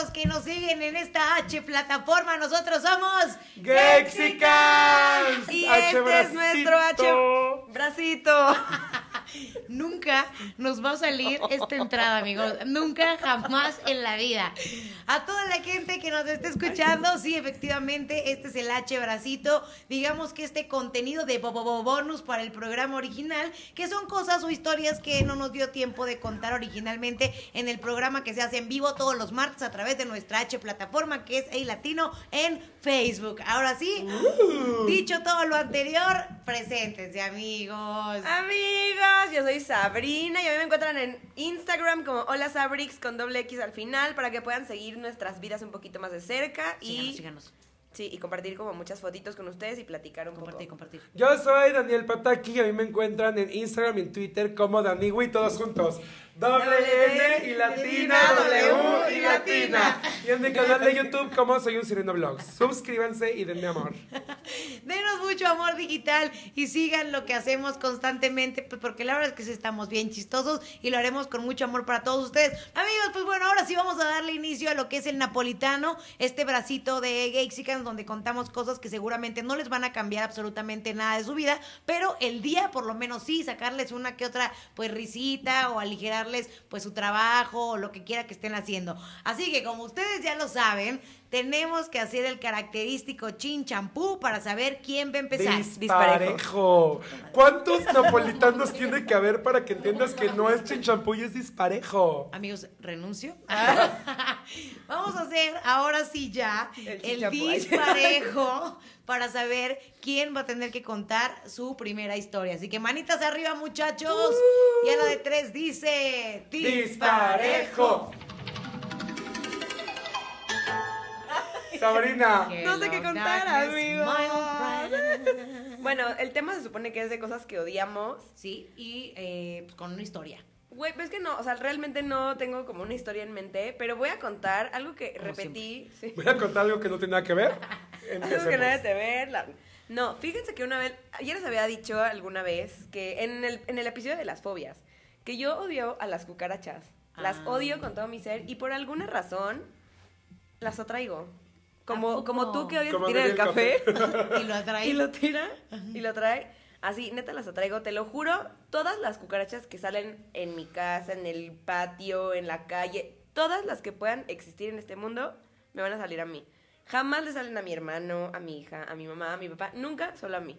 los que nos siguen en esta H plataforma. Nosotros somos Gexicans. Y H este es nuestro H bracito. Nunca nos va a salir esta entrada, amigos. Nunca, jamás en la vida. A toda la gente que nos esté escuchando, sí, efectivamente, este es el H Bracito. Digamos que este contenido de Bobo Bonus para el programa original, que son cosas o historias que no nos dio tiempo de contar originalmente en el programa que se hace en vivo todos los martes a través de nuestra H plataforma, que es El Latino en Facebook. Ahora sí, dicho todo lo anterior, preséntense, amigos. Amigos, yo soy Sabrina y a mí me encuentran en Instagram como Hola Sabrix con doble X al final para que puedan seguir nuestras vidas un poquito más de cerca Síganos, y síganos. sí, y compartir como muchas fotitos con ustedes y platicar un Compartir, poco. compartir. Yo soy Daniel Pataki y a mí me encuentran en Instagram y en Twitter como Daniwi, todos juntos. Doble N y latina, W y latina. Y en mi canal de YouTube como Soy un Sireno Vlogs. Suscríbanse y denme amor. Denos mucho amor digital y sigan lo que hacemos constantemente, pues porque la verdad es que estamos bien chistosos y lo haremos con mucho amor para todos ustedes. Amigos, pues bueno, ahora sí vamos a darle inicio a lo que es el napolitano, este bracito de Gexicans donde contamos cosas que seguramente no les van a cambiar absolutamente nada de su vida, pero el día por lo menos sí, sacarles una que otra pues risita o aligerarles pues su trabajo o lo que quiera que estén haciendo. Así que como ustedes ya lo saben, tenemos que hacer el característico chin champú para saber quién va a empezar. Disparejo. ¿Cuántos napolitanos tiene que haber para que entiendas que no es chinchampú y es disparejo? Amigos, renuncio. Vamos a hacer ahora sí ya El disparejo para saber quién va a tener que contar su primera historia. Así que manitas arriba, muchachos. Y a la de tres dice: Disparejo. Sabrina. No sé qué contar, friend. Bueno, el tema se supone que es de cosas que odiamos. Sí, y eh, pues, con una historia. Güey, pues es que no, o sea, realmente no tengo como una historia en mente, pero voy a contar algo que Como repetí. Sí. Voy a contar algo que no tiene nada que ver. Algo que nada de ver. la- No, fíjense que una vez, ya les había dicho alguna vez que en el, en el episodio de las fobias, que yo odio a las cucarachas. Las Ah. odio con todo mi ser y por alguna razón las atraigo. ¿A Como, como tú que odias tiran el Daniel café. Y lo atrae. y lo tira y lo trae. Así, neta las atraigo, te lo juro, todas las cucarachas que salen en mi casa, en el patio, en la calle, todas las que puedan existir en este mundo, me van a salir a mí. Jamás le salen a mi hermano, a mi hija, a mi mamá, a mi papá, nunca solo a mí.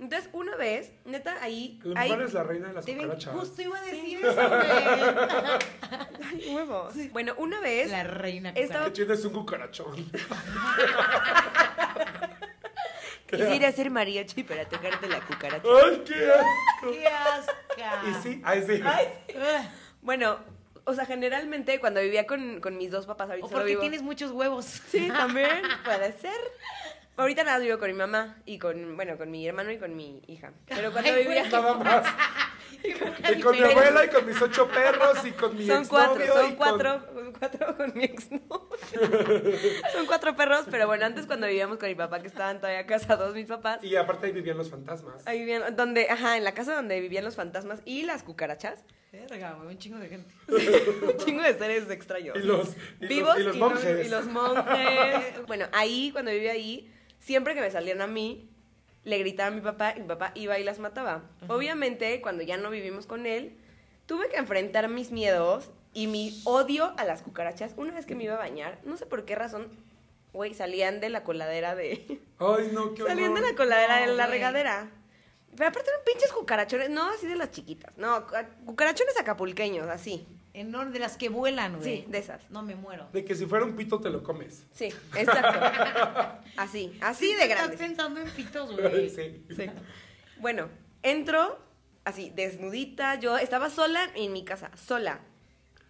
Entonces, una vez, neta, ahí... Ahí mujer es la reina de las cucarachas. justo iba a decir eso, güey. Ay, huevos. Bueno, una vez... La reina. Estaba- Que tienes un cucarachón. Quisiera ser mariachi para tocarte la cucaracha. ¡Ay, qué asco! ¡Qué asca! Y sí, ahí sí. Ugh. Bueno, o sea, generalmente cuando vivía con, con mis dos papás, ahorita O solo porque vivo- tienes muchos huevos. Sí, también puede ser. Ahorita nada más vivo con mi mamá y con, bueno, con mi hermano y con mi hija. Pero cuando Ay, vivía... Nada más. Y con mi abuela y con mis ocho perros y con mi Son cuatro, y son con- cuatro, son cuatro con mi exnovio. son cuatro perros, pero bueno, antes cuando vivíamos con mi papá, que estaban todavía casados mis papás, Y aparte ahí vivían los fantasmas. ahí vivían, donde, ajá, en la casa donde vivían los fantasmas y las cucarachas, Verga, güey, un chingo de gente. un chingo de seres extraños. Y los, y vivos los, y los y monjes. y los monjes. bueno, ahí, cuando vivía ahí, siempre que me salían a mí, le gritaba a mi papá y mi papá iba y las mataba. Obviamente, cuando ya no vivimos con él, tuve que enfrentar mis miedos y mi odio a las cucarachas. Una vez que me iba a bañar, no sé por qué razón, güey, salían de la coladera de... Ay, no, qué horror. salían de la coladera No, de la regadera. Pero aparte eran pinches cucarachones, no así de las chiquitas, no, cu- cucarachones acapulqueños, así. En orden de las que vuelan, güey. Sí, de esas. No me muero. De que si fuera un pito te lo comes. Sí, exacto. Así, así de Estás grande. pensando en pitos, güey. Sí. Sí. Bueno, entro así, desnudita. Yo estaba sola en mi casa, sola.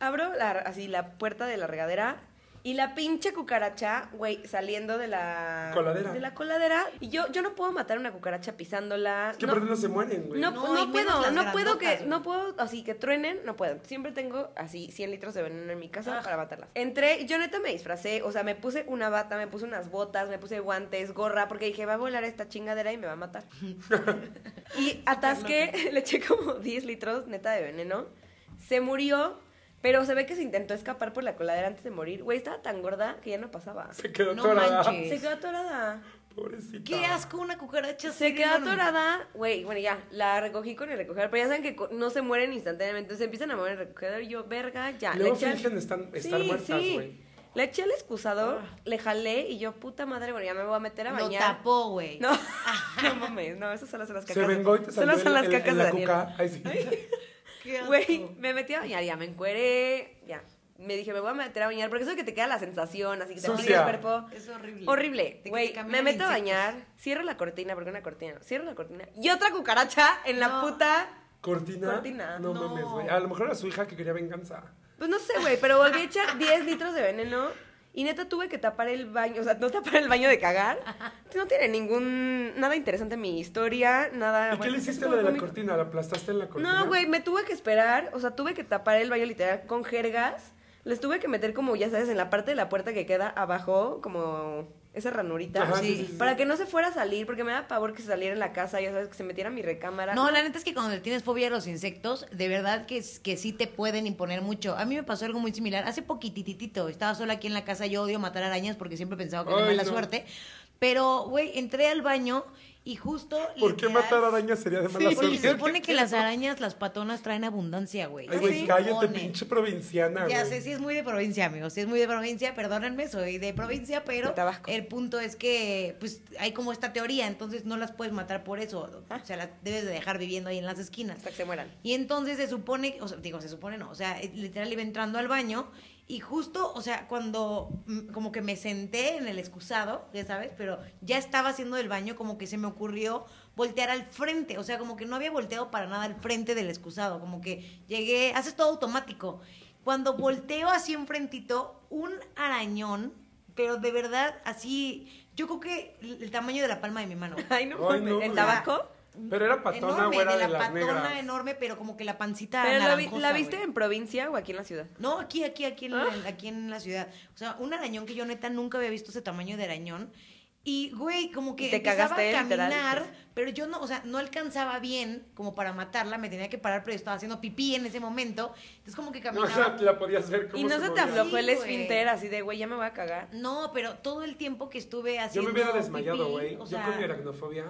Abro la- así la puerta de la regadera y la pinche cucaracha, güey, saliendo de la Coladera. De la coladera. Y yo, yo no puedo matar una cucaracha pisándola. Es que no, aparte no se mueren, güey. no, No, puedo, no puedo que, no puedo, así que truenen, no puedo. Siempre tengo así 100 litros de veneno en mi casa Ah. para matarlas. Entré, yo neta me disfracé, o sea, me puse una bata, me puse unas botas, me puse guantes, gorra, porque dije, va a volar esta chingadera y me va a matar. y atasqué, le eché como 10 litros neta de veneno. Se murió, Pero se ve que se intentó escapar por la coladera antes de morir. Güey, estaba tan gorda que ya no pasaba. Se quedó No atorada. manches. Se quedó atorada. Pobrecita. Qué asco una cucaracha. Se quedó atorada, güey, bueno, ya, la recogí con el recogedor, pero ya saben que no se mueren instantáneamente, entonces empiezan a mover el recogedor y yo, verga, ya. Luego le al- fingen estan- estar Sí, muertas, sí. güey. Le eché al excusador, Ah. le jalé y yo, puta madre, bueno, ya me voy a meter a Lo bañar. tapó, güey. No, no mames, no, esas solo son las Se cacas. vengó y te Solo salió son las el- el- cacas de la cuca. Ay, sí. Güey, me metí a bañar, ya me encueré, ya. Me dije, me voy a meter a bañar, porque eso es que te queda la sensación, así que te fríe el cuerpo. Es horrible. Horrible. Güey, me meto a bañar, cierro la cortina, porque una cortina, cierro la cortina. Y otra cucaracha en la No. puta. ¿Cortina? Cortina. No, No. mames, güey. A lo mejor era su hija que quería venganza. Pues no sé, güey, pero volví a echar 10 litros de veneno. Y neta tuve que tapar el baño, o sea, no tapar el baño de cagar. No tiene ningún, nada interesante mi historia, nada... ¿Y qué le hiciste lo de la cortina? ¿La aplastaste en la cortina? No, güey, me tuve que esperar, o sea, tuve que tapar el baño literal con jergas. Les tuve que meter como, ya sabes, en la parte de la puerta que queda abajo, como esa ranurita. Ajá, sí, sí, sí. Para que no se fuera a salir, porque me da pavor que se saliera en la casa, ya sabes, que se metiera a mi recámara. No, la neta es que cuando le tienes fobia a los insectos, de verdad que, que sí te pueden imponer mucho. A mí me pasó algo muy similar. Hace poquititito, estaba sola aquí en la casa. Yo odio matar arañas porque siempre pensaba que era mala no. suerte. Pero, güey, entré al baño y justo. ¿Por qué matar arañas sería de mala Sí, porque se suerte? supone que las arañas, las patonas, traen abundancia, güey. Ay, güey, cállate, pinche provinciana, Ya güey. sé, sí es muy de provincia, amigos. Sí es muy de provincia, perdónenme, soy de provincia, pero De el punto es que pues hay como esta teoría, entonces no las puedes matar por eso. O sea, las debes de dejar viviendo ahí en las esquinas. Hasta que se mueran. Y entonces se supone, o sea, digo, se supone no, o sea, literal iba entrando al baño y justo, o sea, cuando mm, como que me senté en el excusado, ya sabes, pero ya estaba haciendo el baño, como que se me ocurrió voltear al frente, o sea, como que no había volteado para nada al frente del excusado, como que llegué, haces todo automático. Cuando volteo así enfrentito, un arañón, pero de verdad así, yo creo que el el tamaño de la palma de mi mano. Ay, no, Ay, no, ¿En güey. tabaco? Pero era patona enorme, o era de de, la las patona negras. enorme, pero como que la pancita ¿Pero la, vi- la viste güey. en provincia o aquí en la ciudad? No, aquí, aquí, aquí en, Ah. la, aquí en la ciudad. O sea, un arañón que yo neta nunca había visto ese tamaño de arañón. Y, güey, como que te empezaba cagaste, a literal. caminar, pero yo no, o sea, no alcanzaba bien como para matarla, me tenía que parar, pero yo estaba haciendo pipí en ese momento. Entonces como que No, o caminaba. sea, la podías ver cómo Y no se te movía. aflojó el Sí, güey. esfínter así de, güey, ya me voy a cagar. No, pero todo el tiempo que estuve Yo haciendo me hubiera desmayado, pipí, güey. o Yo sea, con mi aracnofobia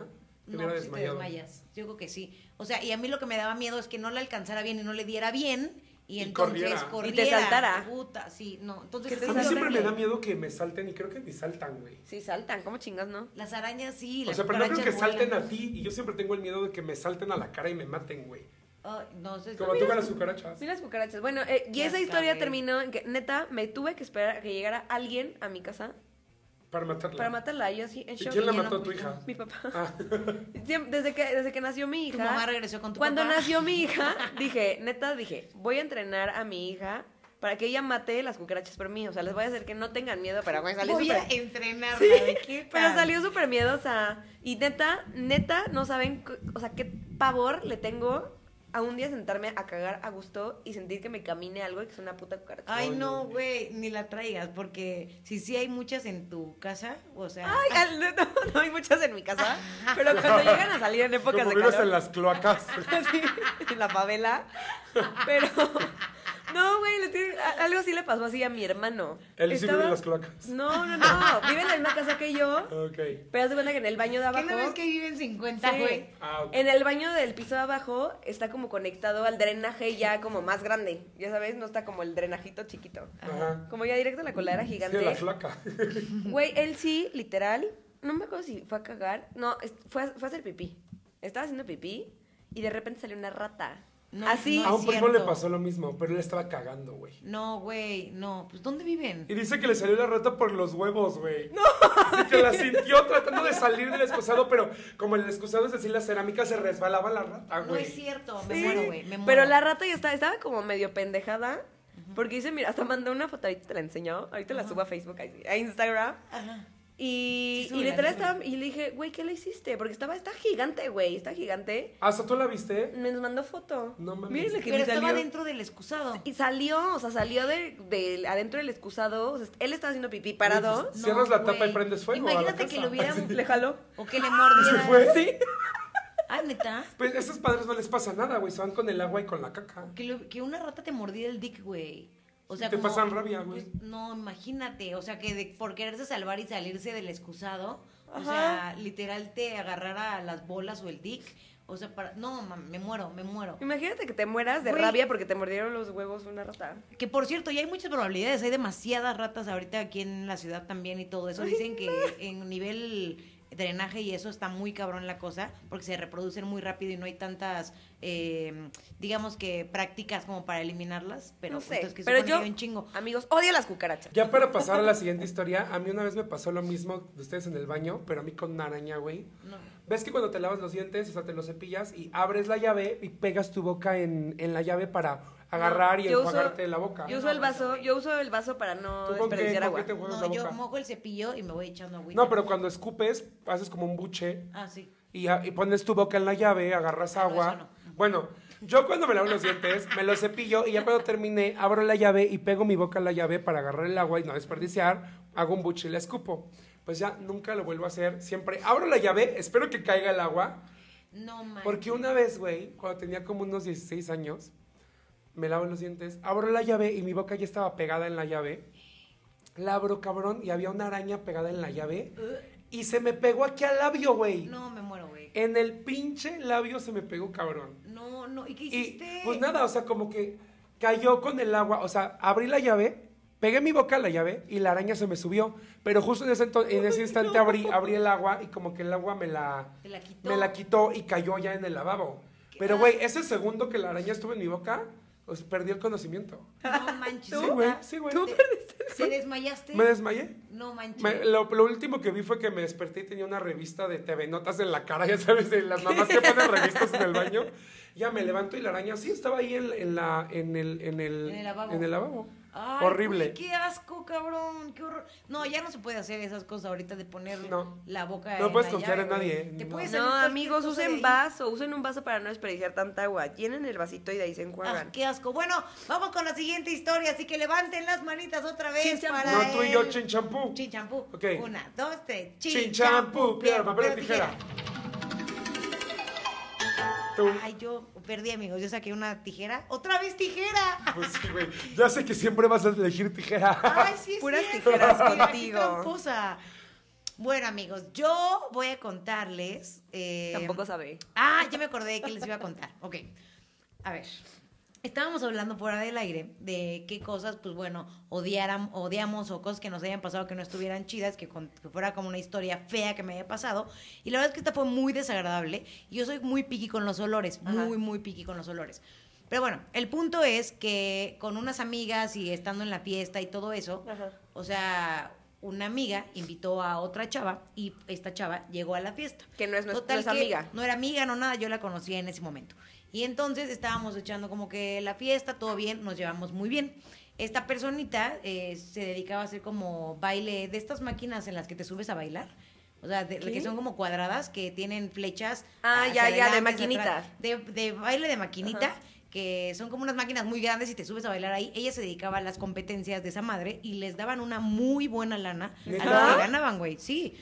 no, sí te desmayas. Yo creo que sí. O sea, y a mí lo que me daba miedo es que no la alcanzara bien y no le diera bien. Y, Y entonces corriera. corriera. Y te saltara. Puta, sí, no. Entonces A mí siempre me da miedo que me salten y creo que ni saltan, güey. Sí, saltan, ¿cómo chingas, no? Las arañas sí, O las sea, pero no creo que salten a ti y yo siempre tengo el miedo de que me salten a la cara y me maten, güey. Ay, no sé. Como tú con las cucarachas. Sí, las cucarachas. Bueno, eh, y esa historia terminó en que, neta, me tuve que esperar a que llegara alguien a mi casa Para matarla. para matarla. Y yo así, en ¿Y shock. quién la no mató a tu fuiste. hija? Mi papá. Ah. Desde que, desde que nació mi Tu hija. mamá regresó con tu Cuando papá. nació mi hija, dije, neta, dije, voy a entrenar a mi hija para que ella mate las cucarachas por mí. O sea, les voy a hacer que no tengan miedo, pero güey, salió Voy súper... a entrenarla. Sí, ¿de qué pero salió súper miedosa. Y neta, neta, no saben, o sea, qué pavor le tengo a un día sentarme a cagar a gusto y sentir que me camine algo y que es una puta cucaracha. Ay, no, güey, ni la traigas, porque si sí hay muchas en tu casa, o sea... Ay, al- no, no hay muchas en mi casa, pero cuando llegan a salir en épocas Como de calor, en las cloacas. así, en la favela, pero no, güey, le tiene- a- algo así le pasó así a mi hermano. Él sí vive Estaba- en las cloacas. No, no, no, vive en la misma casa que yo, Ok. pero haz de cuenta que en el baño de ¿Qué abajo no ves que viven 50, Sí. güey? Ah, ok. En el baño del piso de abajo está como conectado al drenaje ya como más grande. Ya sabes, no está como el drenajito chiquito. Ajá. Como ya directo a la coladera Sí, gigante. la cloaca. Güey, él sí, literal, no me acuerdo si fue a cagar. No, fue a, fue a hacer pipí. Estaba haciendo pipí y de repente salió una rata. No, Así. no A un primo le pasó lo mismo, pero él estaba cagando, güey. No, güey, no. Pues, ¿dónde viven? Y dice que le salió la rata por los huevos, güey. No. Así que la sintió tratando de salir del excusado, pero como el excusado es así, la cerámica se resbalaba la rata, No güey. es cierto, me Sí, muero, güey, me muero. Pero la rata ya estaba, estaba como medio pendejada. Porque dice, mira, hasta mandó una foto, ahorita te la enseñó. Ahorita la subo a Facebook, a Instagram. Ajá. Y, Sí, y literal estaba, y le dije, güey, ¿qué le hiciste? Porque estaba, está gigante, güey, está gigante. ¿Ah, ¿so tú la viste? Me nos mandó foto. No mames. Miren que Pero me estaba dentro del excusado. Y salió, o sea, salió de, de adentro del excusado. O sea, él estaba haciendo pipí parado. pues, Cierras la tapa y prendes fuego Imagínate que lo hubiera... Le jaló. O que le ¿Y mordiera. se fue? Sí. Ah, neta. Pues a esos padres no les pasa nada, güey. Se van con el agua y con la caca. Que, lo- que una rata te mordiera el dick, güey. O sea, Te como- pasan rabia, güey. pues, no, imagínate. O sea, que de- por quererse salvar y salirse del excusado, o Ajá. sea, literal te agarrara las bolas o el dick. O sea, para... no, mam, me muero, me muero. Imagínate que te mueras de rabia porque te mordieron los huevos una rata. Que por cierto, ya hay muchas probabilidades, hay demasiadas ratas ahorita aquí en la ciudad también y todo eso. Dicen que en nivel drenaje y eso está muy cabrón la cosa, porque se reproducen muy rápido y no hay tantas, eh, digamos que prácticas como para eliminarlas, pero no sé. entonces que Pero yo, un chingo. amigos, odio las cucarachas. Ya para pasar a la siguiente historia, a mí una vez me pasó lo mismo de ustedes en el baño, pero a mí con una araña, güey. No. ¿Ves que cuando te lavas los dientes, o sea, te los cepillas y abres la llave y pegas tu boca en, en la llave para agarrar y Yo uso- enjuagarte la boca? Yo uso no el vaso, yo uso el vaso para no ¿Tú con qué, desperdiciar qué agua. te No, la yo boca? mojo el cepillo y me voy echando agüita. No, pero cuando escupes, haces como un buche Ah, sí. y, y pones tu boca en la llave, agarras Ah, no, agua. eso no. Bueno, yo cuando me lavo los dientes, me los cepillo y ya cuando terminé, abro la llave y pego mi boca en la llave para agarrar el agua y no desperdiciar, hago un buche y la escupo. Pues ya nunca lo vuelvo a hacer. Siempre abro la llave, espero que caiga el agua. No, man. Porque una vez, güey, cuando tenía como unos 16 años, me lavo los dientes, abro la llave y mi boca ya estaba pegada en la llave. La abro, cabrón, y había una araña pegada en la llave. Y se me pegó aquí al labio, güey. No, me muero, güey. En el pinche labio se me pegó, cabrón. No, no. ¿Y qué Y hiciste? pues nada, o sea, como que cayó con el agua. O sea, abrí la llave, pegué mi boca a la llave y la araña se me subió. Pero justo en ese, en ese instante abrí, abrí el agua y como que el agua me la, la quitó. me la quitó y cayó ya en el lavabo. Pero, güey, ese segundo que la araña estuvo en mi boca, pues, perdí el conocimiento. No manches. Sí, güey, sí, güey. ¿Te- ¿Se desmayaste? Me desmayé. No manches. Me- lo, lo último que vi fue que me desperté y tenía una revista de TV Notas en la cara, ya sabes, de las mamás que ponen revistas en el baño. Ya me levanto y la araña sí estaba ahí en, en la, en, el, en, el, En el lavabo. en el lavabo. Ay, Horrible. qué asco, cabrón. Qué horror. No, ya no se puede hacer esas cosas ahorita de poner No. la boca. No en puedes la confiar llave, en nadie, Te no. amigos, usen vaso, usen un vaso para no desperdiciar tanta agua. Llenen el vasito y de ahí se Ah, enjuagan. qué asco. Bueno, vamos con la siguiente historia, así que levanten las manitas otra vez Chin champú. para No, tú y yo, el- chin champú. Chin champú. Ok. Una, dos, tres. Chin champú, piedra, papel tijera. Tú. Ay, yo perdí, amigos. Yo saqué una tijera. ¡Otra vez tijera! Pues sí, güey. Ya sé que siempre vas a elegir tijera. Ay, sí, es Puras tijeras contigo. tramposa. Bueno, amigos, yo voy a contarles. eh, Tampoco sabe. Ah, ya me acordé que les iba a contar. Ok. A ver. Estábamos hablando fuera del aire de qué cosas, pues bueno, odiaran, odiamos o cosas que nos hayan pasado que no estuvieran chidas, que, con- que fuera como una historia fea que me haya pasado. Y la verdad es que esta fue muy desagradable. Yo soy muy piqui con los olores, Ajá. muy, muy piqui con los olores. Pero bueno, el punto es que con unas amigas y estando en la fiesta y todo eso, Ajá. o sea, una amiga invitó a otra chava y esta chava llegó a la fiesta. Que no es, Total no es amiga. No era amiga, no nada, yo la conocía en ese momento. Y entonces estábamos echando como que la fiesta, todo bien, nos llevamos muy bien. Esta personita eh, se dedicaba a hacer como baile de estas máquinas en las que te subes a bailar. O sea, de- que son como cuadradas, que tienen flechas. Ah, hacia ya, ya, de maquinita. De, de baile de maquinita. Ajá. Que son como unas máquinas muy grandes y te subes a bailar ahí. Ella se dedicaba a las competencias de esa madre y les daban una muy buena lana a los que ganaban, güey. Sí.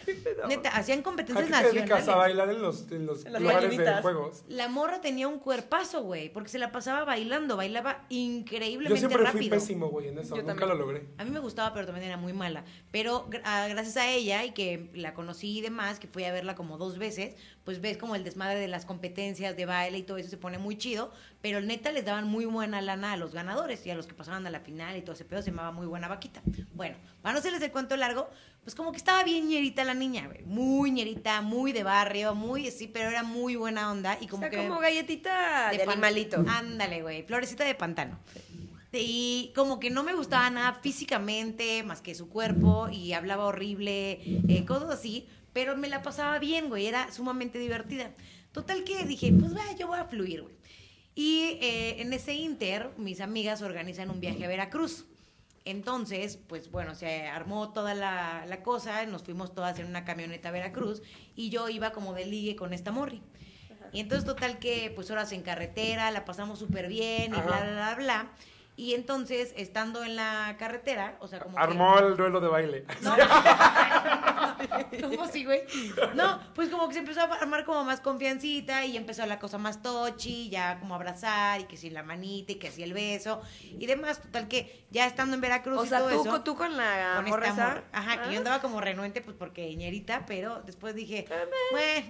Neta, hacían ¿A competencias qué te dedicas? nacionales. A bailar en los, en los En lugares de juegos. La morra tenía un cuerpazo, güey, porque se la pasaba bailando, bailaba Yo increíblemente siempre fui rápido. pésimo, güey, en eso. Yo Nunca también. lo logré. A mí me gustaba, pero también era muy mala. Pero gra- gracias a ella y que la conocí y demás, que fui a verla como dos veces, pues ves como el desmadre de las competencias de baile y todo eso se pone muy chido. Pero neta les daban muy buena lana a los ganadores y a los que pasaban a la final y todo ese pedo se llamaba muy buena vaquita. Bueno, para no hacerles el cuento largo, pues como que estaba bien ñerita la niña, güey. Muy ñerita, muy de barrio, muy así, pero era muy buena onda y O como sea, que como galletita de, pan- animalito. Ándale, güey, florecita de pantano. Y como que no me gustaba nada físicamente, más que su cuerpo, y hablaba horrible, eh, cosas así, pero me la pasaba bien, güey, era sumamente divertida. Total que dije, pues va, yo voy a fluir, güey. Y eh, en ese inter, mis amigas organizan un viaje a Veracruz. Entonces, pues bueno, se armó toda la, la cosa, nos fuimos todas en una camioneta a Veracruz y yo iba como de ligue con esta morri. Y entonces, total que, pues horas en carretera, la pasamos súper bien y Ajá. bla, bla, bla, bla. Y entonces, estando en la carretera, o sea, como que- Armó el duelo de baile. no. ¿Cómo así, güey? No, pues como que se empezó a armar como más confiancita y empezó la cosa más tochi, ya como abrazar y que si la manita y que si el beso y demás. Total que ya estando en Veracruz O y sea, todo tú, eso. con- tú con la con morra esta esa. morra. Ajá, que Ah. yo andaba como renuente, pues porque ñerita, pero después dije,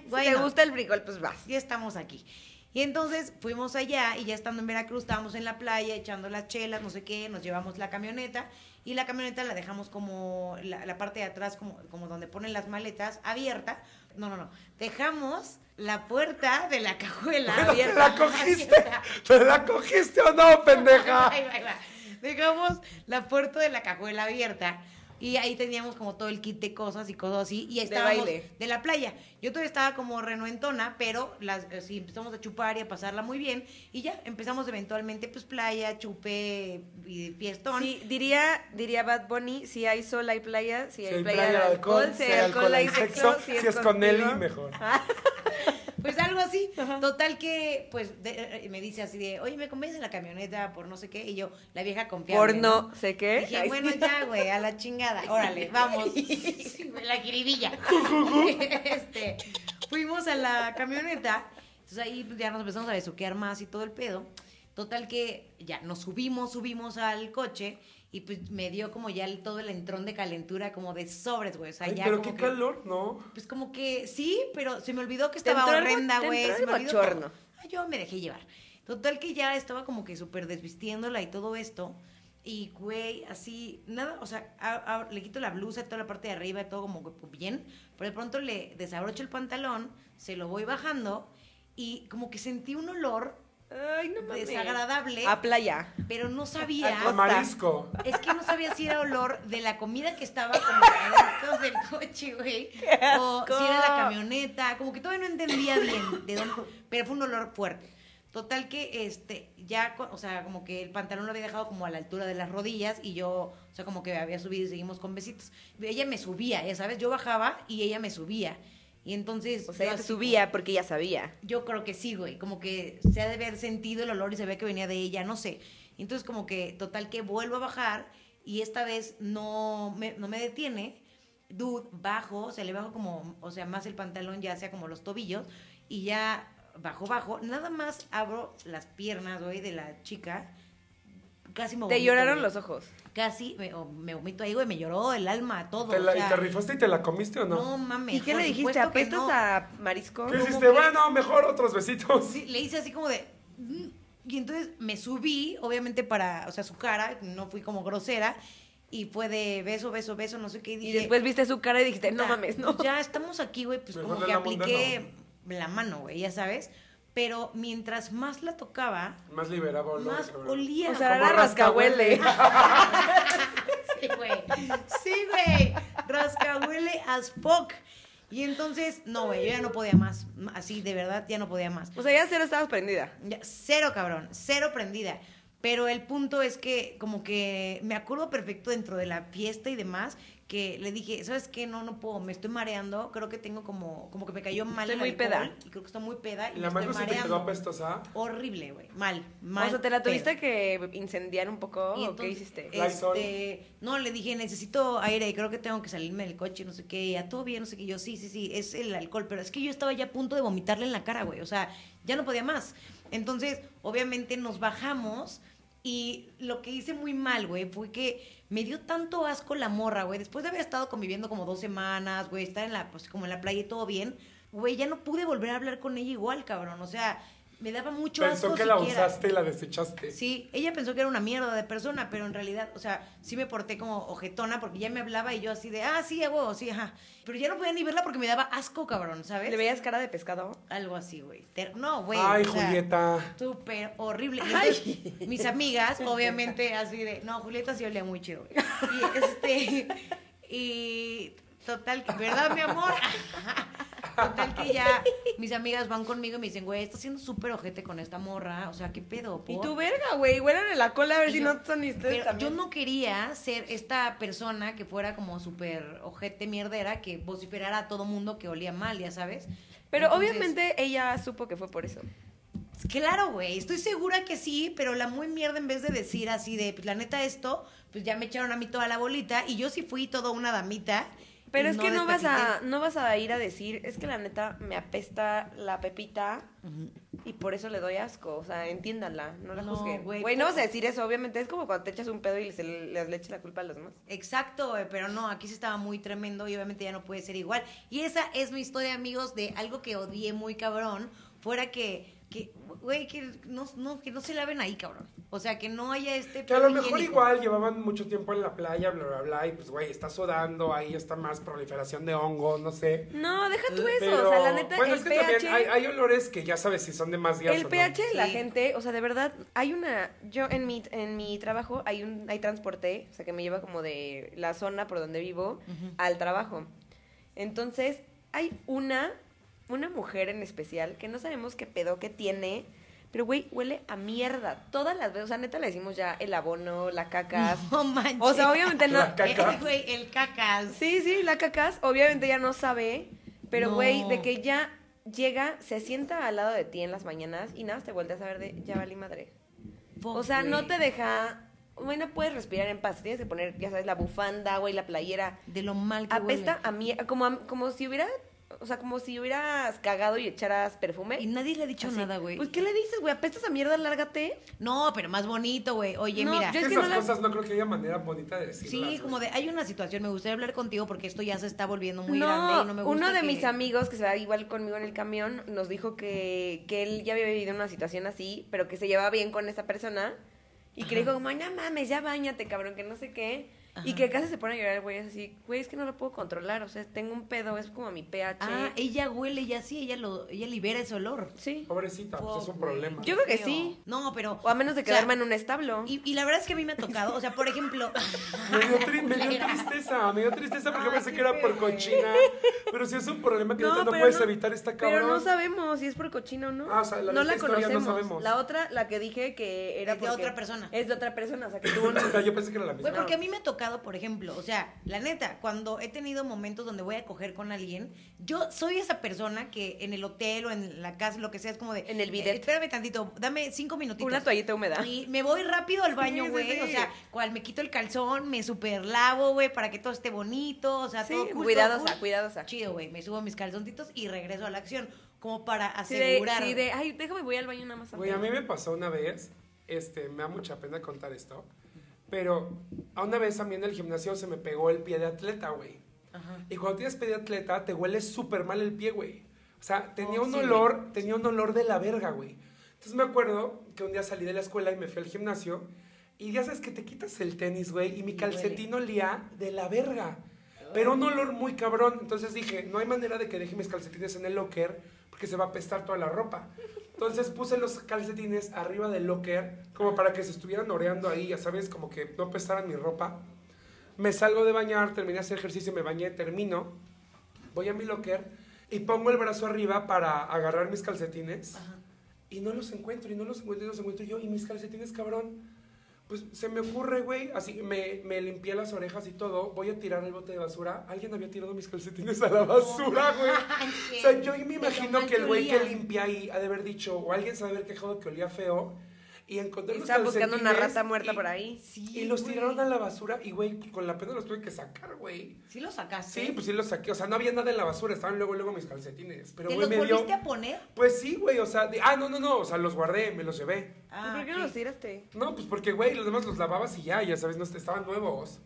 bueno, Si te gusta el frijol, pues vas. ya estamos aquí. Y entonces fuimos allá y ya estando en Veracruz estábamos en la playa echando las chelas, no sé qué, nos llevamos la camioneta y la camioneta la dejamos como la, la parte de atrás, como, como donde ponen las maletas, abierta. No, no, no. Dejamos la puerta de la cajuela Bueno, ¿Te abierta. la cogiste? ¿Te la cogiste o no, pendeja? Ahí va, ahí va. Dejamos la puerta de la cajuela abierta y ahí teníamos como todo el kit de cosas y cosas así y De estábamos baile. de la playa. Yo todavía estaba como renuentona, pero las sí, empezamos a chupar y a pasarla muy bien y ya empezamos eventualmente pues playa, chupe y fiestón. Sí, diría, diría Bad Bunny, si hay sol hay playa, si hay, Si hay playa, playa, hay alcohol, alcohol, si hay alcohol hay sexo, si es con Nelly, contigo. mejor. Pues algo así. Total que, pues, de- eh, me dice así de, oye, me convence la camioneta por no sé qué. Y yo, la vieja confiable. Por no sé qué. Dije, Ay, bueno, sí. ya, güey, a la chingada. Órale, vamos. La jiribilla. este, fuimos a la camioneta. Entonces ahí pues, ya nos empezamos a besuquear más y todo el pedo. Total que ya nos subimos, subimos al coche. Y pues me dio como ya el- todo el entrón de calentura, como de sobres, güey. O sea, Ay, ya pero como qué que- calor, ¿no? pues como que sí, pero se me olvidó que estaba horrenda, güey. Se me olvidó todo. Ah, Yo me dejé llevar. Total que ya estaba como que súper desvistiéndola y todo esto. Y, güey, así, nada, o sea, a- a- le quito la blusa, toda la parte de arriba, todo como que bien. Pero de pronto le desabrocho el pantalón, se lo voy bajando y como que sentí un olor Ay, no mames. desagradable, A playa. pero no sabía. A marisco. Es que no sabía si era olor de la comida que estaba como del coche, güey. O si era la camioneta. Como que todavía no entendía bien de dónde. Pero fue un olor fuerte. Total que, este, ya, o sea, como que el pantalón lo había dejado como a la altura de las rodillas y yo, o sea, como que había subido y seguimos con besitos. Ella me subía, ya sabes, yo bajaba y ella me subía. Y entonces... O sea, ella te subía porque ella sabía. yo creo que sí, güey. Como que se ha de haber sentido el olor y se ve que venía de ella, no sé. Entonces, como que, total, que vuelvo a bajar y esta vez no me, no me detiene. Dude, bajo, se le bajo como, o sea, más el pantalón ya sea como los tobillos y ya bajo, bajo. Nada más abro las piernas, güey, de la chica. Casi me Te vomito, lloraron güey. los ojos. Casi me, o me vomito ahí, güey, me lloró el alma, todo. ¿Te la- o sea, ¿Y te rifaste y te la comiste o no? No mames. ¿Y qué le dijiste? ¿Apestas no. a marisco? ¿Qué hiciste? que- Bueno, mejor otros besitos. Sí, le hice así como de... "Mm", Y entonces me subí, obviamente para, o sea, su cara, no fui como grosera, y fue de beso, beso, beso, no sé qué, y Y dije... después viste su cara y dijiste, no "Puta, mames, no. Ya estamos aquí, güey, pues Mejor como que la apliqué la mano, güey, ya sabes. Pero mientras más la tocaba, Más liberaba olor. más olía. O sea, era rascahuele. Sí, güey. Sí, güey. Rascahuele as fuck. Y entonces, no, güey, yo ya no podía más. Así, de verdad, ya no podía más. O sea, ya cero estabas prendida. Ya, cero, cabrón, cero prendida. Pero el punto es que, como que me acuerdo perfecto dentro de la fiesta y demás, que le dije, ¿sabes qué? No, no puedo, me estoy mareando. Creo que tengo como, como que me cayó mal Estoy el muy alcohol, peda. Y creo que estoy muy peda y ¿Y la me estoy mano se te quedó apestosa? Horrible, güey. Mal, mal. o sea, ¿te la pedo. tuviste que incendiar un poco Y o qué hiciste? Este, no, le dije, necesito aire, creo que tengo que salirme del coche, no sé qué, ya todo bien, no sé qué. Yo, sí, sí, sí, es el alcohol, pero es que yo estaba ya a punto de vomitarle en la cara, güey. O sea, ya no podía más. Entonces, obviamente nos bajamos y lo que hice muy mal, güey, fue que me dio tanto asco la morra, güey. Después de haber estado conviviendo como dos semanas, güey, estar en la, pues como en la playa y todo bien, güey, ya no pude volver a hablar con ella igual, cabrón. O sea, me daba mucho Pensó asco que la siquiera. usaste y la desechaste. Sí, ella pensó que era una mierda de persona, pero en realidad, o sea, sí me porté como ojetona porque ya me hablaba y yo así de, ah, sí, a huevo, sí, ajá. Pero ya no podía ni verla porque me daba asco, cabrón, ¿sabes? ¿Le veías cara de pescado? Algo así, güey. No, güey. Ay, o sea, Julieta. Súper horrible. Y entonces, mis amigas, obviamente, así de, no, Julieta sí olía muy chido. güey. Y este, y total, que, ¿verdad, mi amor? Total que ya mis amigas van conmigo y me dicen, güey, estás siendo súper ojete con esta morra. O sea, ¿qué pedo? Y por?" tu verga, güey, huélale la cola a ver Y si yo- no son ni ustedes también. yo no quería ser esta persona que fuera como súper ojete mierdera que vociferara a todo mundo que olía mal, ya sabes. Pero Entonces, obviamente ella supo que fue por eso. Claro, güey, estoy segura que sí, pero la muy mierda en vez de decir así de, pues la neta esto, pues ya me echaron a mí toda la bolita y yo sí fui toda una damita. Pero es que no vas a no vas a ir a decir, es que la neta me apesta la pepita y por eso le doy asco, o sea, entiéndanla, no la No, juzguen. güey, Güey, no vas a decir eso, obviamente, es como cuando te echas un pedo y les le echas la culpa a los demás. Exacto, güey, pero no, aquí sí estaba muy tremendo y obviamente ya no puede ser igual. Y esa es mi historia, amigos, de algo que odié muy cabrón, fuera que, que güey, que no, no, que no se laven ahí, cabrón. O sea, que no haya este... Que a lo mejor higiénico. igual llevaban mucho tiempo en la playa, bla, bla, bla, y pues, güey, está sudando, ahí está más proliferación de hongo, no sé. No, deja tú eso, Pero, o sea, la neta, bueno, el es que pH... también hay, hay olores que ya sabes si son de más días El o no. pH de la Sí. gente, o sea, de verdad, hay una, yo en mi, en mi trabajo hay un, hay transporte, o sea, que me lleva como de la zona por donde vivo al trabajo. Entonces, hay una, una mujer en especial que no sabemos qué pedo que tiene, pero güey, huele a mierda. Todas las veces, o sea, neta le decimos ya el abono, la cacas. No manches. O sea, obviamente no. La Güey, el cacas. Sí, sí, la cacas, obviamente ya no sabe, pero No. güey, de que ya llega, se sienta al lado de ti en las mañanas y nada, más te volteas a ver de, ya valí madre. O sea, no te deja, güey, no puedes respirar en paz, tienes que poner, ya sabes, la bufanda, güey, la playera. De lo mal que Apesta huele. a mí, como, como si hubiera, o sea, como si hubieras cagado y echaras perfume. Y nadie le ha dicho Así. nada, güey. Pues, ¿qué le dices, güey? Apestas a mierda, lárgate. No, pero más bonito, güey. Oye, No, mira. yo- Es es que esas no la- cosas no creo que haya manera bonita de decirlas. Sí, güey. como de, hay una situación, me gustaría hablar contigo porque esto ya se está volviendo muy no, grande y no me gusta uno de que- mis amigos que se va igual conmigo en el camión nos dijo que, que él ya había vivido una situación así, pero que se llevaba bien con esa persona y que le dijo como, no mames, ya bañate, cabrón, que no sé qué. Y que casi se pone a llorar güey es así, güey, es que no lo puedo controlar, o sea, tengo un pedo, es como mi pH. Ah, ella huele ya sí, ella lo, ella libera ese olor. sí. Pobrecita, pues es un problema. Yo creo que sí. No, pero. O a menos de que o sea, duerma en un establo. Y, y la verdad es que a mí me ha tocado, o sea, por ejemplo. Me dio, tri- me dio tristeza, me dio tristeza porque Ay, pensé que era por cochina. Pero si es un problema que no, no puedes no- evitar, está cabrón. Pero no sabemos si es por cochino o no. Ah, o sea, la no esta la no conocemos. sabemos. La otra, la que dije que era Es de otra persona. Es de otra persona, o sea, que tuvo un... Ah, Yo pensé que era la misma. Güey, porque a mí me ha tocado, por ejemplo, o sea, la neta, cuando he tenido momentos donde voy a coger con alguien, yo soy esa persona que en el hotel o en la casa, lo que sea, es como de. En el bidet. "Eh, espérame tantito, dame cinco minutitos. Una toallita húmeda. Y me voy rápido al baño, Sí, sí, güey. sí. O sea, cual me quito el calzón, me super lavo, güey, para que todo esté bonito. O sea, Sí, todo cool, todo cuidadosa, cool. cuidadosa. Chido, güey. Me subo mis calzoncitos y regreso a la acción. Como para Sí, de, asegurar. sí, de, ay, déjame, voy al baño nada más. Güey, a mí me pasó una vez, este, me da mucha pena contar esto, pero a una vez mí en el gimnasio se me pegó el pie de atleta, güey. Ajá. Y cuando tienes pie de atleta, te huele súper mal el pie, güey. O sea, tenía Oh, un sí, olor, tenía un olor de la verga, güey. Entonces me acuerdo que un día salí de la escuela y me fui al gimnasio y ya sabes que te quitas el tenis, güey, y mi calcetín olía de la verga. Pero un olor muy cabrón. Entonces dije, no hay manera de que deje mis calcetines en el locker porque se va a apestar toda la ropa. Entonces puse los calcetines arriba del locker como para que se estuvieran oreando ahí, ya sabes, como que no apestaran mi ropa. Me salgo de bañar, terminé hacer ejercicio, me bañé, termino. Voy a mi locker y pongo el brazo arriba para agarrar mis calcetines. Ajá. Y no los encuentro, y no los encuentro, y no los encuentro yo. Y mis calcetines, cabrón. Pues se me ocurre, güey. Así me, me limpié las orejas y todo. Voy a tirar el bote de basura. Alguien había tirado mis calcetines a la basura, güey. O sea, yo me imagino que el güey que limpia ahí ha de haber dicho, o alguien se ha de haber quejado que olía feo. Y encontré Y los estaba buscando una rata muerta y- por ahí. Sí, Y los güey. tiraron a la basura. Y, güey, con la pena los tuve que sacar, güey. ¿Sí lo sacaste? Sí, pues sí los saqué. O sea, no había nada en la basura. Estaban luego, luego mis calcetines. Pero, ¿Te güey, los me dio... volviste a poner? Pues sí, güey, o sea, de- ah, no, no, no, o sea, los guardé, me los llevé. Ah, ¿Y por qué no los tiraste? No, pues porque, güey, los demás los lavabas y ya, ya sabes, no estaban nuevos.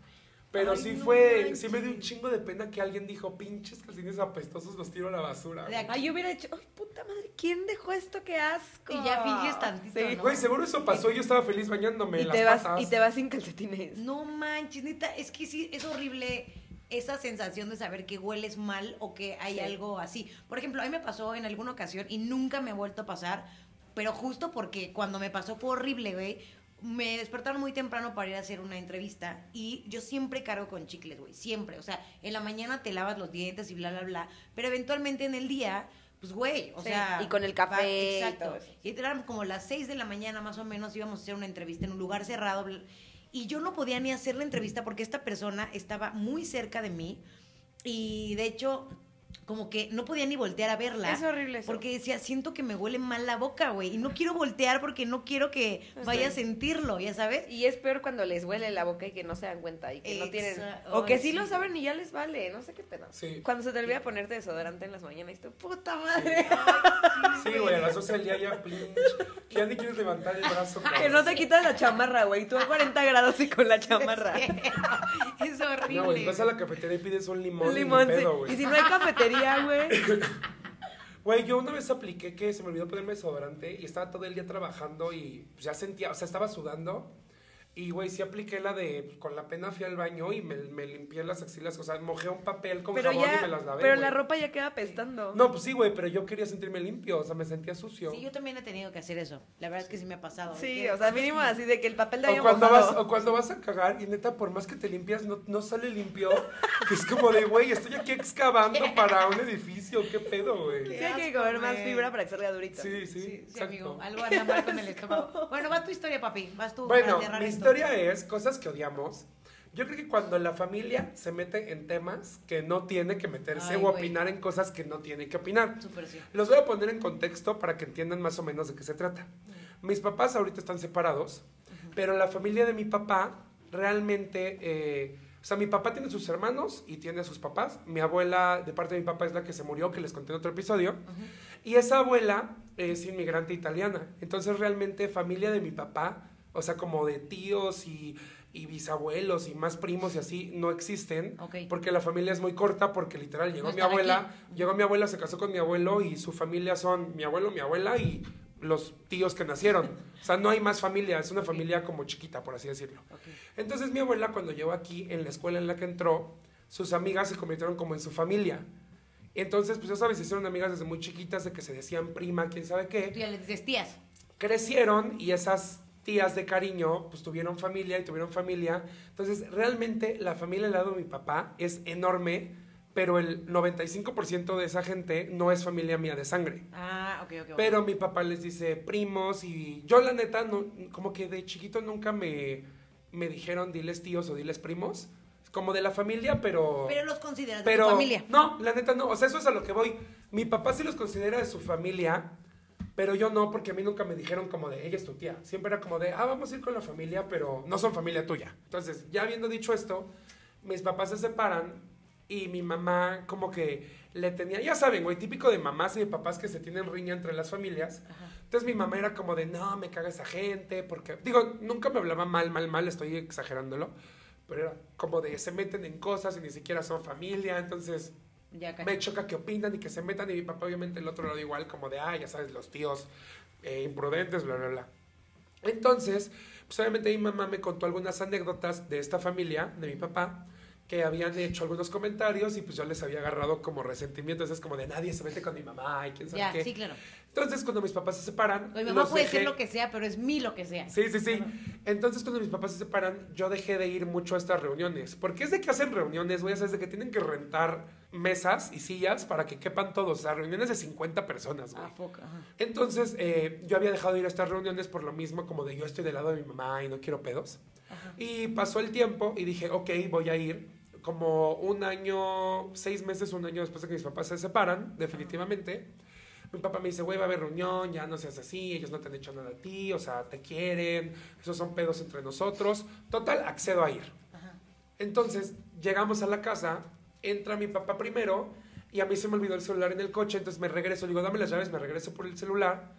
Pero Ay, sí no fue, sí me dio un chingo de pena que alguien dijo, pinches calcetines apestosos los tiro a la basura. De güey". aquí. Ay, yo hubiera hecho, ay, puta madre, ¿quién dejó esto? ¡Qué asco! Y ya finges tantito, Sí. ¿no? Güey, seguro eso pasó, yo estaba feliz bañándome Y te, vas, patas. y te vas sin calcetines. No manches, neta, es que sí, es horrible esa sensación de saber que hueles mal o que hay Sí. algo así. Por ejemplo, a mí me pasó en alguna ocasión y nunca me ha vuelto a pasar, pero justo porque cuando me pasó fue horrible, güey. Me despertaron muy temprano para ir a hacer una entrevista y yo siempre cargo con chicles, güey, siempre. O sea, en la mañana te lavas los dientes y bla, bla, bla, pero eventualmente en el día, pues, güey, o Sí, sea... y con el café va- y exacto. todo eso. Y eran como las 6 de la mañana más o menos, íbamos a hacer una entrevista en un lugar cerrado. bla- Y yo no podía ni hacer la entrevista porque esta persona estaba muy cerca de mí. Y de hecho, como que no podía ni voltear a verla. Es horrible eso. Porque decía, siento que me huele mal la boca, güey. Y no quiero voltear porque no quiero que vaya a sentirlo, ¿ya sabes? Y es peor cuando les huele la boca y que no se dan cuenta y que no tienen. O que sí, lo saben y ya les vale, no sé qué pedo. Sí. Cuando se te olvida ponerte desodorante en las mañanas y tú, puta madre. Sí, güey, a las 12 del día ya pinche. que Ya ni quieres levantar el brazo. Que no te quitas la chamarra, güey. Tú a 40 grados y con la chamarra. es horrible. No, güey, vas a la cafetería y pides un limón. Y limón, sí. pedo, güey. Y si no hay cafetería, güey. Güey, yo una vez apliqué que se me olvidó ponerme desodorante y estaba todo el día trabajando y pues, ya sentía, o sea, estaba sudando. Y, güey, sí apliqué la de, con la pena fui al baño y me, me limpié las axilas, o sea, mojé un papel con Pero jabón y ya. me las lavé, Pero güey. la ropa ya queda pestando. No, pues sí, güey, pero yo quería sentirme limpio, o sea, me sentía sucio. Sí, yo también he tenido que hacer eso. La verdad es que sí me ha pasado. Sí, Que- o sea, mínimo así de que el papel de O cuando, mojado. vas, o cuando vas a cagar y neta, por más que te limpias, no, no sale limpio. que es como de, güey, estoy aquí excavando para un edificio. ¿Qué pedo, güey? Sí, Qué hay que comer más fibra para que salga durito. Sí, sí, Sí, sí, amigo. Algo anda mal con el estómago. Bueno, va tu historia, papi. Vas tú Bueno, para cerrar mi esto. Historia es cosas que odiamos. Yo creo que cuando la familia se mete en temas que no tiene que meterse Ay, o opinar en cosas que no tiene que opinar. Súper sí. Los voy a poner en contexto para que entiendan más o menos de qué se trata. Mis papás ahorita están separados, pero la familia de mi papá realmente, eh, o sea, mi papá tiene sus hermanos y tiene a sus papás. Mi abuela, de parte de mi papá, es la que se murió, que les conté en otro episodio. Y esa abuela es inmigrante italiana. Entonces, realmente, familia de mi papá, o sea, como de tíos y, y bisabuelos y más primos y así, no existen. Porque la familia es muy corta, porque literal llegó No mi abuela, aquí. llegó mi abuela, se casó con mi abuelo y su familia son mi abuelo, mi abuela y los tíos que nacieron. O sea, no hay más familia, es una familia como chiquita, por así decirlo. Entonces mi abuela cuando llegó aquí, en la escuela en la que entró, sus amigas se convirtieron como en su familia. Entonces, pues ya sabes, hicieron amigas desde muy chiquitas, de que se decían prima, quién sabe Tú qué. ya les dices tías. Crecieron y esas tías de cariño, pues tuvieron familia y tuvieron familia. Entonces, realmente la familia al lado de mi papá es enorme, pero el 95% de esa gente no es familia mía de sangre. Ah, ok, ok. Pero mi papá les dice primos y yo la neta, no, como que de chiquito nunca me, me dijeron diles tíos o diles primos. Como de la familia, pero... Pero los consideras de pero tu familia. no, la neta no. O sea, eso es a lo que voy. Mi papá sí los considera de su familia, pero yo no, porque a mí nunca me dijeron como de ella es tu tía. Siempre era como de, ah, vamos a ir con la familia, pero no son familia tuya. Entonces, ya habiendo dicho esto, mis papás se separan y mi mamá como que le tenía, ya saben, güey, típico de mamás y de papás que se tienen riña entre las familias. Entonces mi mamá era como de, no, me caga esa gente, porque, digo, nunca me hablaba mal, mal, mal, estoy exagerándolo, pero era como de, se meten en cosas y ni siquiera son familia, entonces Ya me choca que opinan y que se metan y mi papá obviamente el otro lado igual como de, ah, ya sabes, los tíos eh, imprudentes, bla, bla, bla. Entonces, pues obviamente mi mamá me contó algunas anécdotas de esta familia, de mi papá, que habían hecho algunos comentarios y pues yo les había agarrado como resentimiento, entonces es como de nadie se mete con mi mamá y quién sabe Ya, qué. sí, claro. Entonces, cuando mis papás se separan, Mi mamá puede dejé- ser lo que sea, pero es mi lo que sea. Sí, sí, sí. Entonces, cuando mis papás se separan, yo dejé de ir mucho a estas reuniones. Porque es de que hacen reuniones, o sea, es de que tienen que rentar mesas y sillas para que quepan todos. O sea, reuniones de 50 personas, güey. Ah, ajá. Entonces, eh, yo había dejado de ir a estas reuniones por lo mismo, como de yo estoy del lado de mi mamá y no quiero pedos. Y pasó el tiempo y dije, ok, voy a ir. Como un año, seis meses, un año después de que mis papás se separan, definitivamente. Mi papá me dice, güey, va a haber reunión, ya no seas así, ellos no te han hecho nada a ti, o sea, te quieren, esos son pedos entre nosotros. Total, accedo a ir. Ajá. Entonces, llegamos a la casa, entra mi papá primero y a mí se me olvidó el celular en el coche, entonces me regreso, digo, dame las llaves, me regreso por el celular.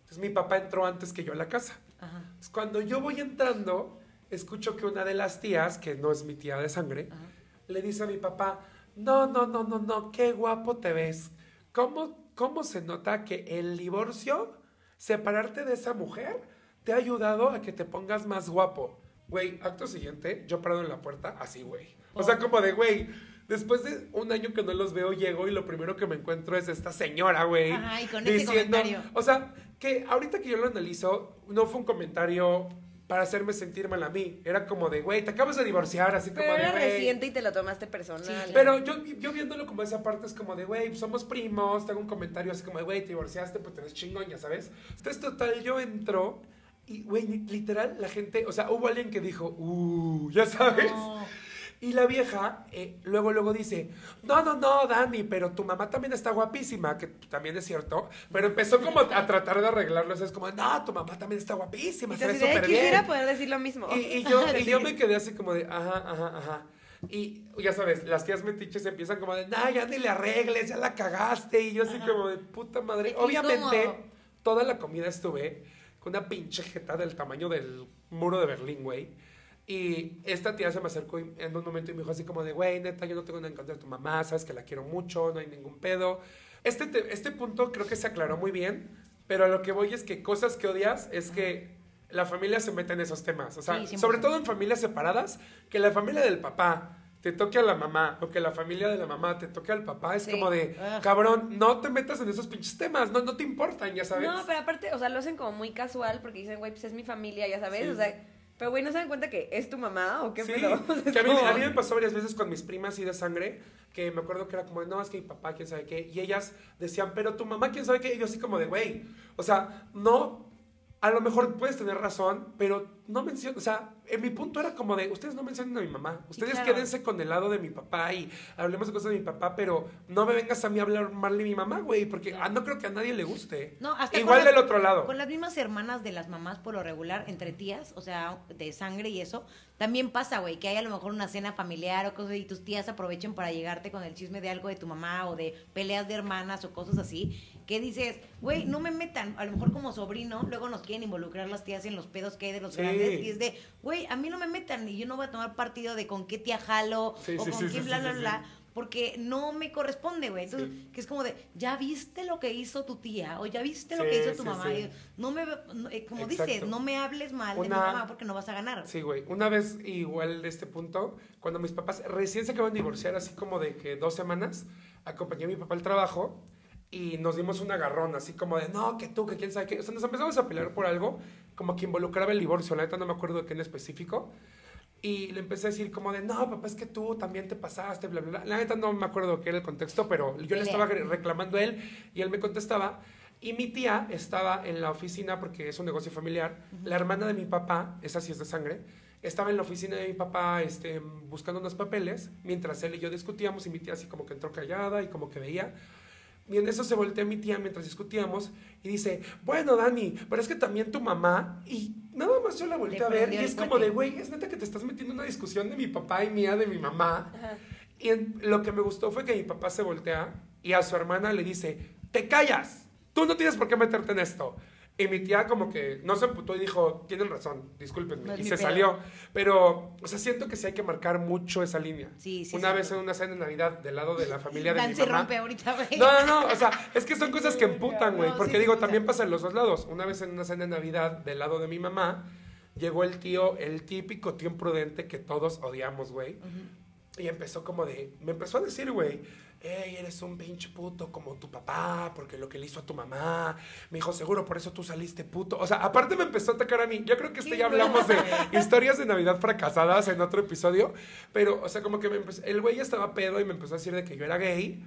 Entonces mi papá entró antes que yo a la casa. Ajá. Entonces, cuando yo voy entrando, escucho que una de las tías, que no es mi tía de sangre, Ajá. Le dice a mi papá, no, no, no, no, no, qué guapo te ves. ¿Cómo, cómo se nota que el divorcio, separarte de esa mujer, te ha ayudado a que te pongas más guapo? Güey, acto siguiente, yo parado en la puerta, así, güey. O sea, como de, güey, después de un año que no los veo, llego y lo primero que me encuentro es esta señora, güey. Ajá, y con ese comentario. O sea, que ahorita que yo lo analizo, no fue un comentario para hacerme sentir mal a mí. Era como de, güey, te acabas de divorciar, así como Pero de, era güey. reciente y te lo tomaste personal. Sí, Pero yo, yo viéndolo como esa parte es como de, güey, somos primos, tengo un comentario así como de, güey, te divorciaste, pues te ves chingón, ya sabes. Entonces, total, yo entro y, güey, li- literal, la gente, o sea, hubo alguien que dijo, uh, ya sabes. No. Y la vieja eh, luego, luego dice, no, no, no, Dani, pero tu mamá también está guapísima, que también es cierto. Pero empezó como a tratar de arreglarlo. Es como, no, tu mamá también está guapísima, se ve súper bien. quisiera poder decir lo mismo. Y, y yo, y yo me quedé así como de, ajá, ajá, ajá. Y ya sabes, las tías metiches empiezan como de, nah, ya ni le arregles, ya la cagaste. Y yo así como de, puta madre. Obviamente, toda la comida estuve con una pinche jeta del tamaño del muro de Berlín, güey. Y esta tía se me acercó en un momento y me dijo así como de, güey, neta, yo no tengo nada en contra de tu mamá, sabes que la quiero mucho, no hay ningún pedo. Este, te- este punto creo que se aclaró muy bien, pero a lo que voy es que cosas que odias es que la familia se mete en esos temas. O sea, Sí, 100%. sobre todo en familias separadas, que la familia del papá te toque a la mamá o que la familia de la mamá te toque al papá, es Sí. como de, cabrón, no te metas en esos pinches temas, no, no te importan, ya sabes. No, pero aparte, o sea, lo hacen como muy casual porque dicen, güey, pues es mi familia, ya sabes. Sí. O sea, pero güey, ¿no se dan cuenta que es tu mamá o qué Sí, pedo? Que a, mí, como- a mí me pasó varias veces con mis primas y de sangre, que me acuerdo que era como, no, es que mi papá, quién sabe qué, y ellas decían, pero tu mamá, quién sabe qué, y yo así como de, güey, o sea, no, a lo mejor puedes tener razón, pero no menciono, o sea, en mi punto era como de, ustedes no mencionen a mi mamá, ustedes claro. quédense con el lado de mi papá y hablemos de cosas de mi papá, pero no me vengas a mí a hablar mal de mi mamá, güey, porque ah, no creo que a nadie le guste. No, hasta Igual las- del otro lado. Con las mismas hermanas de las mamás, por lo regular, entre tías, o sea, de sangre y eso, también pasa, güey, que hay a lo mejor una cena familiar o cosas y tus tías aprovechen para llegarte con el chisme de algo de tu mamá o de peleas de hermanas o cosas así, que dices, güey, no me metan, a lo mejor como sobrino, luego nos quieren involucrar las tías en los pedos que hay de los Sí. grandes y es de, güey, a mí no me metan y yo no voy a tomar partido de con qué tía jalo Sí, o sí, con sí, bla, bla, bla, porque no me corresponde, güey. Entonces, que es como de, ya viste lo que hizo tu tía o ya viste lo que hizo tu mamá. Y no me, no, eh, como Exacto. dices, no me hables mal de mi mamá porque no vas a ganar. Sí, güey. Una vez, igual de este punto, cuando mis papás recién se acaban de divorciar, así como de que dos semanas, acompañé a mi papá al trabajo y nos dimos un agarrón, así como de, no, que tú, que quién sabe qué. O sea, nos empezamos a pelear por algo, como que involucraba el divorcio, la neta no me acuerdo de qué en específico. Y le empecé a decir como de, no, papá, es que tú también te pasaste, bla, bla, bla. La neta no me acuerdo qué era el contexto, pero yo le estaba re- reclamando a él y él me contestaba. Y mi tía estaba en la oficina, porque es un negocio familiar. La hermana de mi papá, esa sí es de sangre, estaba en la oficina de mi papá este, buscando unos papeles, mientras él y yo discutíamos y mi tía así como que entró callada y como que veía. Y en eso se voltea mi tía mientras discutíamos y dice, bueno, Dani, pero es que también tu mamá. Y nada más yo la volteé a ver y es como de, güey, es neta que te estás metiendo en una discusión de mi papá y mía de mi mamá. Y en- lo que me gustó fue que mi papá se voltea y a su hermana le dice, te callas, tú no tienes por qué meterte en esto. Y mi tía como que no se emputó y dijo, tienen razón, discúlpenme. No y se pedo. salió. Pero, o sea, siento que sí hay que marcar mucho esa línea. Sí, sí, Una sí. vez en una cena de Navidad del lado de la familia de Dan mi se mamá. rompe ahorita, güey. No, no, no, o sea, es que son cosas que emputan, güey. No, Porque sí, digo, sí, también sí. pasa en los dos lados. Una vez en una cena de Navidad del lado de mi mamá, llegó el tío, el típico tío imprudente que todos odiamos, güey. Y empezó como de, me empezó a decir, güey, hey, eres un pinche puto como tu papá, porque lo que le hizo a tu mamá. Me dijo, seguro, por eso tú saliste puto. O sea, aparte me empezó a atacar a mí. Yo creo que Qué ya hablamos de historias de Navidad fracasadas en otro episodio. Pero, o sea, como que me empezó, el güey ya estaba pedo y me empezó a decir de que yo era gay.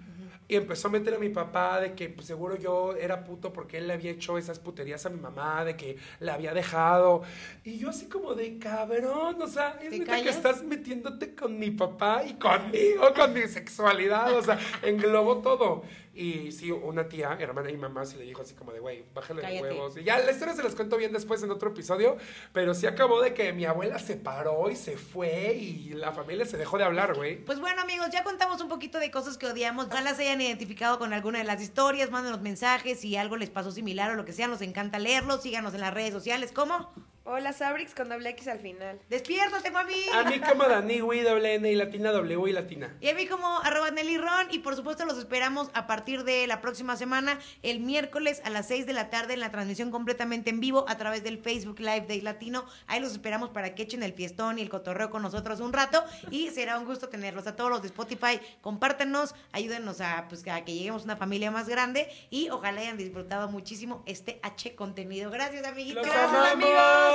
Y empezó a meter a mi papá de que pues, seguro yo era puto porque él le había hecho esas puterías a mi mamá, de que la había dejado. Y yo así como de cabrón, o sea, es ¿Te neta que estás metiéndote con mi papá y conmigo, con mi sexualidad, o sea, englobó todo. Y sí, una tía, hermana y mamá, se le dijo así como de, güey, bájale de Cállate. huevos. Y ya la historia se las cuento bien después en otro episodio, pero sí acabó de que mi abuela se paró y se fue y la familia se dejó de hablar, güey. Pues bueno, amigos, ya contamos un poquito de cosas que odiamos. Ojalá se hayan identificado con alguna de las historias. Mándenos mensajes si algo les pasó similar o lo que sea. Nos encanta leerlos. Síganos en las redes sociales. ¿Cómo? Hola, Sabrix con doble X al final. Despiértate, mami. A mí como Dani, güey, doble N y latina, W y latina. Y a mí como arroba Nelly Ron. Y por supuesto los esperamos a partir de la próxima semana, el miércoles a las 6 de la tarde en la transmisión completamente en vivo a través del Facebook Live de Latino. Ahí los esperamos para que echen el fiestón y el cotorreo con nosotros un rato. Y será un gusto tenerlos a todos los de Spotify. Compártenos, ayúdenos a, pues, a que lleguemos a una familia más grande. Y ojalá hayan disfrutado muchísimo este H contenidos. Gracias, amiguitos. ¡Los Gracias,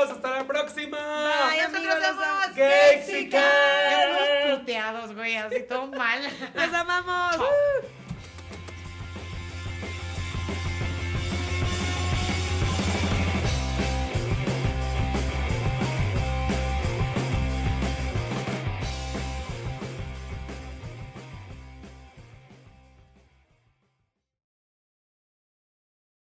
¡Hasta la próxima! Bye, amigos, somos. Gayxican. Gayxican. Puteados, güey, así todo mal. ¡Los amamos!